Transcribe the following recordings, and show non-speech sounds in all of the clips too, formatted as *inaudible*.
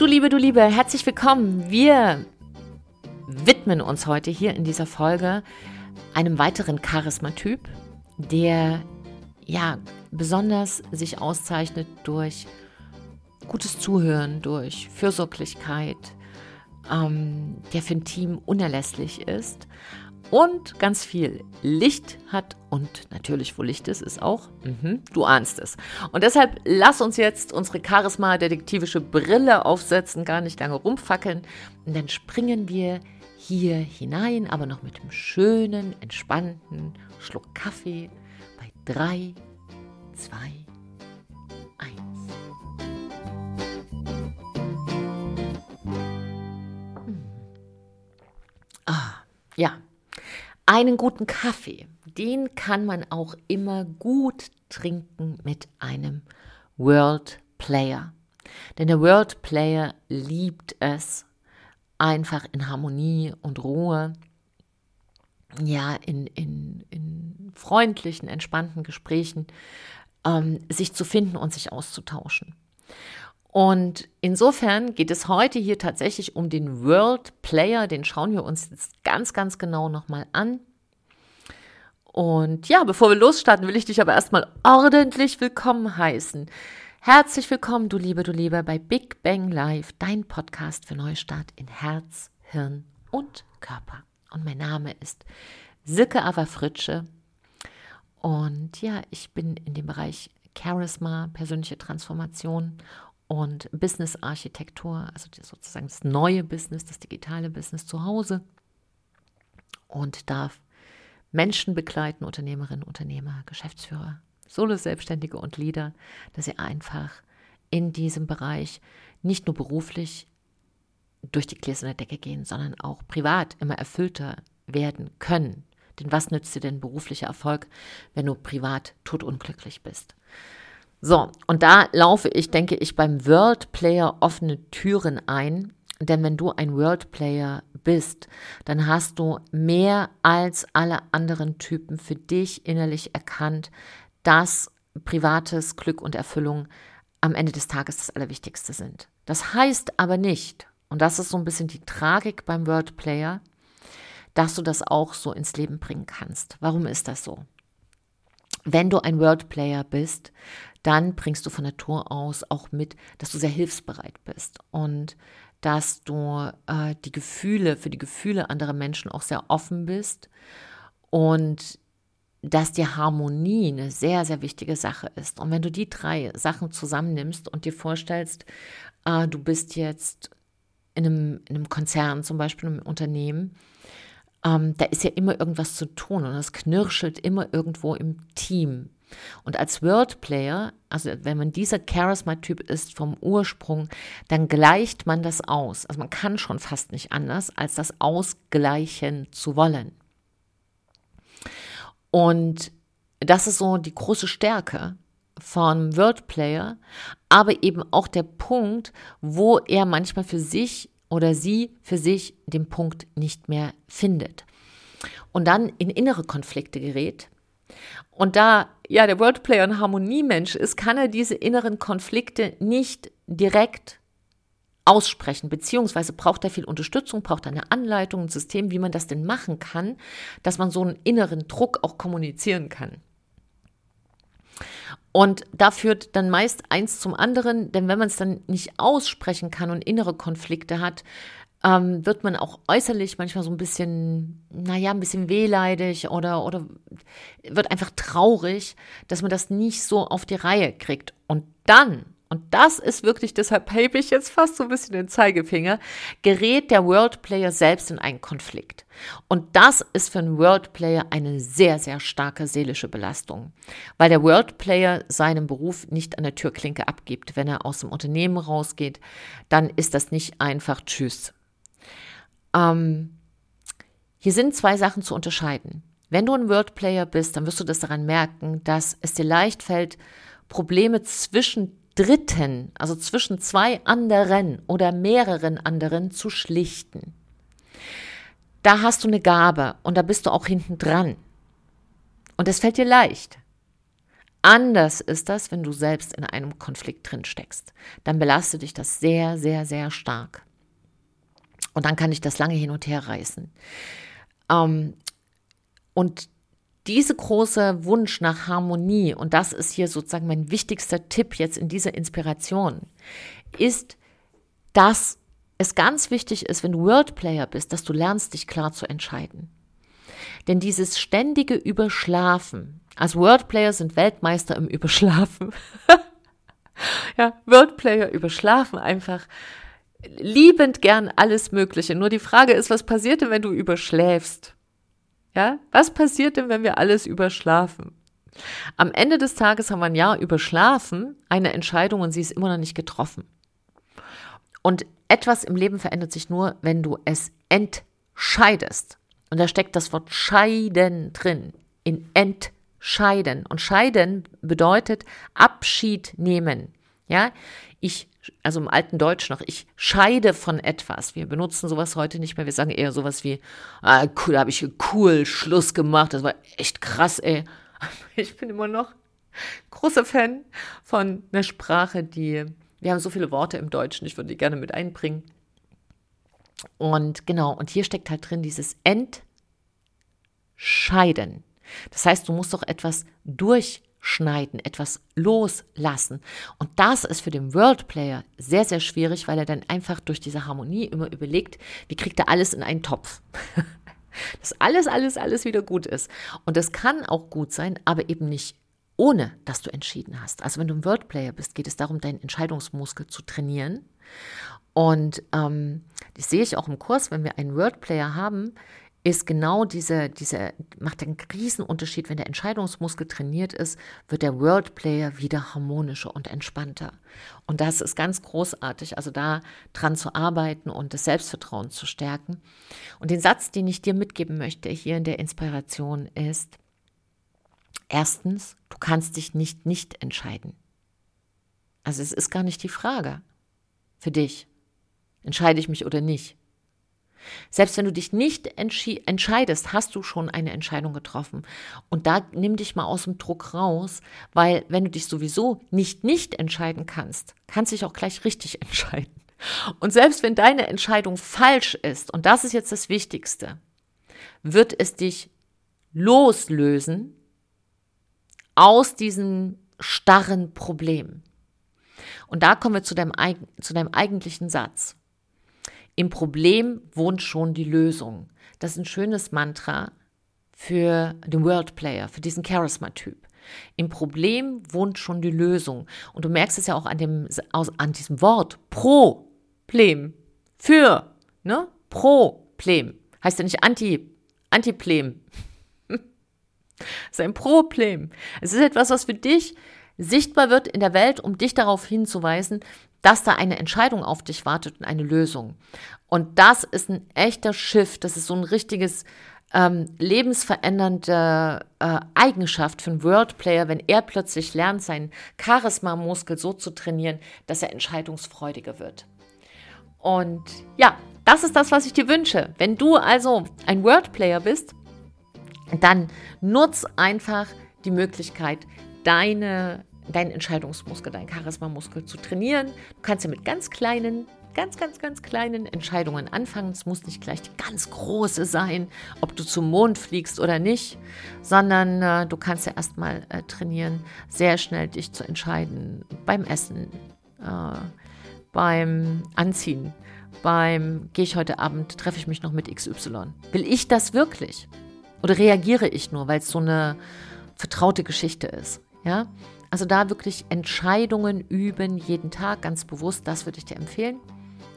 Du Liebe, du Liebe, herzlich willkommen. Wir widmen uns heute hier in dieser Folge einem weiteren Charismatyp, der ja besonders sich auszeichnet durch gutes Zuhören, durch Fürsorglichkeit, ähm, der für ein Team unerlässlich ist und ganz viel Licht hat und natürlich, wo Licht ist, ist auch, mhm, du ahnst es. Und deshalb lass uns jetzt unsere charisma-detektivische Brille aufsetzen, gar nicht lange rumfackeln und dann springen wir hier hinein, aber noch mit einem schönen, entspannten Schluck Kaffee bei 3, 2, 1. Ah, ja, einen guten Kaffee, den kann man auch immer gut trinken mit einem World Player. Denn der World Player liebt es, einfach in Harmonie und Ruhe, ja, in, in, in freundlichen, entspannten Gesprächen ähm, sich zu finden und sich auszutauschen. Und insofern geht es heute hier tatsächlich um den World Player, den schauen wir uns jetzt ganz, ganz genau nochmal an. Und ja, bevor wir losstarten, will ich dich aber erstmal ordentlich willkommen heißen. Herzlich willkommen, du Liebe, du Liebe, bei Big Bang Live, dein Podcast für Neustart in Herz, Hirn und Körper. Und mein Name ist Silke Ava Fritsche. Und ja, ich bin in dem Bereich Charisma, persönliche Transformation und Business-Architektur, also sozusagen das neue Business, das digitale Business zu Hause und darf Menschen begleiten, Unternehmerinnen, Unternehmer, Geschäftsführer, Solo-Selbstständige und Leader, dass sie einfach in diesem Bereich nicht nur beruflich durch die gläserne Decke gehen, sondern auch privat immer erfüllter werden können. Denn was nützt dir denn beruflicher Erfolg, wenn du privat totunglücklich bist? So, und da laufe ich, denke ich, beim World Player offene Türen ein. Denn wenn du ein World Player bist, dann hast du mehr als alle anderen Typen für dich innerlich erkannt, dass privates Glück und Erfüllung am Ende des Tages das Allerwichtigste sind. Das heißt aber nicht, und das ist so ein bisschen die Tragik beim World Player, dass du das auch so ins Leben bringen kannst. Warum ist das so? Wenn du ein World Player bist, dann bringst du von Natur aus auch mit, dass du sehr hilfsbereit bist und dass du äh, die Gefühle, für die Gefühle anderer Menschen auch sehr offen bist und dass die Harmonie eine sehr, sehr wichtige Sache ist. Und wenn du die drei Sachen zusammennimmst und dir vorstellst, äh, du bist jetzt in einem, in einem Konzern, zum Beispiel einem Unternehmen, ähm, da ist ja immer irgendwas zu tun und es knirschelt immer irgendwo im Team. Und als Wordplayer, also wenn man dieser Charisma-Typ ist vom Ursprung, dann gleicht man das aus. Also man kann schon fast nicht anders, als das ausgleichen zu wollen. Und das ist so die große Stärke von Wordplayer, aber eben auch der Punkt, wo er manchmal für sich oder sie für sich den Punkt nicht mehr findet und dann in innere Konflikte gerät. Und da ja der Wordplayer ein Harmoniemensch ist, kann er diese inneren Konflikte nicht direkt aussprechen, beziehungsweise braucht er viel Unterstützung, braucht er eine Anleitung, ein System, wie man das denn machen kann, dass man so einen inneren Druck auch kommunizieren kann. Und da führt dann meist eins zum anderen, denn wenn man es dann nicht aussprechen kann und innere Konflikte hat, ähm, wird man auch äußerlich manchmal so ein bisschen, naja, ein bisschen wehleidig oder, oder wird einfach traurig, dass man das nicht so auf die Reihe kriegt. Und dann und das ist wirklich, deshalb hebe ich jetzt fast so ein bisschen den Zeigefinger, gerät der World Player selbst in einen Konflikt. Und das ist für einen World Player eine sehr, sehr starke seelische Belastung, weil der World Player seinen Beruf nicht an der Türklinke abgibt. Wenn er aus dem Unternehmen rausgeht, dann ist das nicht einfach Tschüss. Ähm, hier sind zwei Sachen zu unterscheiden. Wenn du ein World Player bist, dann wirst du das daran merken, dass es dir leicht fällt, Probleme zwischen Dritten, also zwischen zwei anderen oder mehreren anderen zu schlichten. Da hast du eine Gabe und da bist du auch hinten dran. Und es fällt dir leicht. Anders ist das, wenn du selbst in einem Konflikt drin steckst. Dann belastet dich das sehr, sehr, sehr stark. Und dann kann ich das lange hin und her reißen. Ähm, und diese große Wunsch nach Harmonie, und das ist hier sozusagen mein wichtigster Tipp jetzt in dieser Inspiration, ist, dass es ganz wichtig ist, wenn du Worldplayer bist, dass du lernst, dich klar zu entscheiden. Denn dieses ständige Überschlafen, also Wordplayer sind Weltmeister im Überschlafen. *laughs* ja, Wordplayer überschlafen einfach liebend gern alles Mögliche. Nur die Frage ist, was passiert denn, wenn du überschläfst? Ja, was passiert denn, wenn wir alles überschlafen? Am Ende des Tages haben wir ein Jahr überschlafen, eine Entscheidung und sie ist immer noch nicht getroffen. Und etwas im Leben verändert sich nur, wenn du es entscheidest. Und da steckt das Wort scheiden drin. In entscheiden. Und scheiden bedeutet Abschied nehmen. Ja, ich, also im alten Deutsch noch, ich scheide von etwas. Wir benutzen sowas heute nicht mehr. Wir sagen eher sowas wie, ah, cool, da habe ich cool Schluss gemacht. Das war echt krass, ey. *laughs* Ich bin immer noch großer Fan von einer Sprache, die, wir haben so viele Worte im Deutschen, ich würde die gerne mit einbringen. Und genau, und hier steckt halt drin dieses Entscheiden. Das heißt, du musst doch etwas durch schneiden, etwas loslassen. Und das ist für den World Player sehr, sehr schwierig, weil er dann einfach durch diese Harmonie immer überlegt, wie kriegt er alles in einen Topf. *laughs* dass alles, alles, alles wieder gut ist. Und das kann auch gut sein, aber eben nicht ohne, dass du entschieden hast. Also wenn du ein World Player bist, geht es darum, deinen Entscheidungsmuskel zu trainieren. Und ähm, das sehe ich auch im Kurs, wenn wir einen Word Player haben, ist genau diese, diese, macht einen Riesenunterschied. Wenn der Entscheidungsmuskel trainiert ist, wird der Worldplayer wieder harmonischer und entspannter. Und das ist ganz großartig, also da dran zu arbeiten und das Selbstvertrauen zu stärken. Und den Satz, den ich dir mitgeben möchte hier in der Inspiration ist, erstens, du kannst dich nicht nicht entscheiden. Also es ist gar nicht die Frage für dich, entscheide ich mich oder nicht. Selbst wenn du dich nicht entscheidest, hast du schon eine Entscheidung getroffen. Und da nimm dich mal aus dem Druck raus, weil wenn du dich sowieso nicht nicht entscheiden kannst, kannst du dich auch gleich richtig *laughs* entscheiden. Und selbst wenn deine Entscheidung falsch ist, und das ist jetzt das Wichtigste, wird es dich loslösen aus diesem starren Problem. Und da kommen wir zu deinem, zu deinem eigentlichen Satz. Im Problem wohnt schon die Lösung. Das ist ein schönes Mantra für den World Player, für diesen Charisma-Typ. Im Problem wohnt schon die Lösung. Und du merkst es ja auch an, dem, an diesem Wort. Problem. Für. Ne? Problem. Heißt ja nicht Anti, Antiplem. es ist ein Problem. Es ist etwas, was für dich sichtbar wird in der Welt, um dich darauf hinzuweisen, dass da eine Entscheidung auf dich wartet und eine Lösung. Und das ist ein echter Shift, das ist so ein richtiges ähm, lebensverändernde äh, Eigenschaft für einen Worldplayer, wenn er plötzlich lernt, seinen Charisma-Muskel so zu trainieren, dass er entscheidungsfreudiger wird. Und ja, das ist das, was ich dir wünsche. Wenn du also ein Wordplayer bist, dann nutz einfach die Möglichkeit, deine deinen Entscheidungsmuskel, deinen Charisma-Muskel zu trainieren. Du kannst ja mit ganz kleinen, ganz, ganz, ganz kleinen Entscheidungen anfangen. Es muss nicht gleich die ganz große sein, ob du zum Mond fliegst oder nicht, sondern äh, du kannst ja erstmal äh, trainieren, sehr schnell dich zu entscheiden beim Essen, äh, beim Anziehen, beim gehe ich heute Abend, treffe ich mich noch mit XY. Will ich das wirklich? Oder reagiere ich nur, weil es so eine vertraute Geschichte ist? Ja, also da wirklich Entscheidungen üben, jeden Tag ganz bewusst, das würde ich dir empfehlen.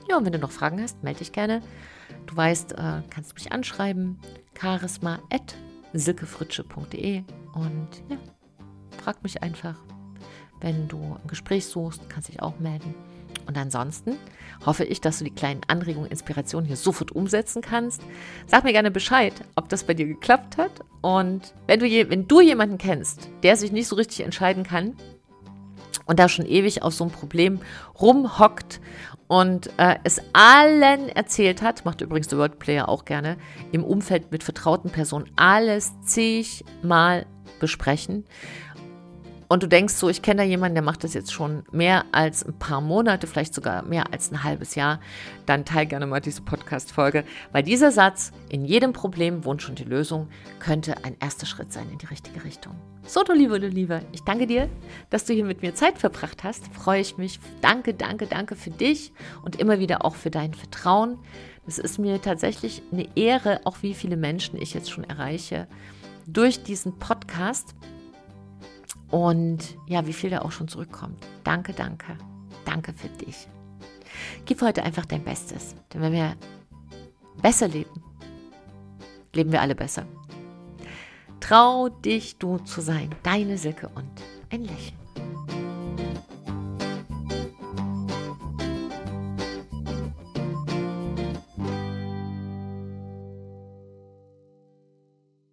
Ja, und wenn du noch Fragen hast, melde dich gerne. Du weißt, äh, kannst du mich anschreiben, charisma.silkefritsche.de und ja, frag mich einfach. Wenn du ein Gespräch suchst, kannst du dich auch melden. Und ansonsten hoffe ich, dass du die kleinen Anregungen, Inspirationen hier sofort umsetzen kannst. Sag mir gerne Bescheid, ob das bei dir geklappt hat. Und wenn du, je, wenn du jemanden kennst, der sich nicht so richtig entscheiden kann und da schon ewig auf so ein Problem rumhockt und äh, es allen erzählt hat, macht übrigens der Wordplayer auch gerne, im Umfeld mit vertrauten Personen alles zigmal besprechen und du denkst so, ich kenne da jemanden, der macht das jetzt schon mehr als ein paar Monate, vielleicht sogar mehr als ein halbes Jahr, dann teile gerne mal diese Podcast-Folge, weil dieser Satz, in jedem Problem wohnt schon die Lösung, könnte ein erster Schritt sein in die richtige Richtung. So, du Liebe, du Liebe, ich danke dir, dass du hier mit mir Zeit verbracht hast. Freue ich mich. Danke, danke, danke für dich und immer wieder auch für dein Vertrauen. Es ist mir tatsächlich eine Ehre, auch wie viele Menschen ich jetzt schon erreiche durch diesen Podcast. Und ja, wie viel da auch schon zurückkommt. Danke, danke. Danke für dich. Gib heute einfach dein Bestes. Denn wenn wir besser leben, leben wir alle besser. Trau dich, du zu sein. Deine Silke und ein Lächeln.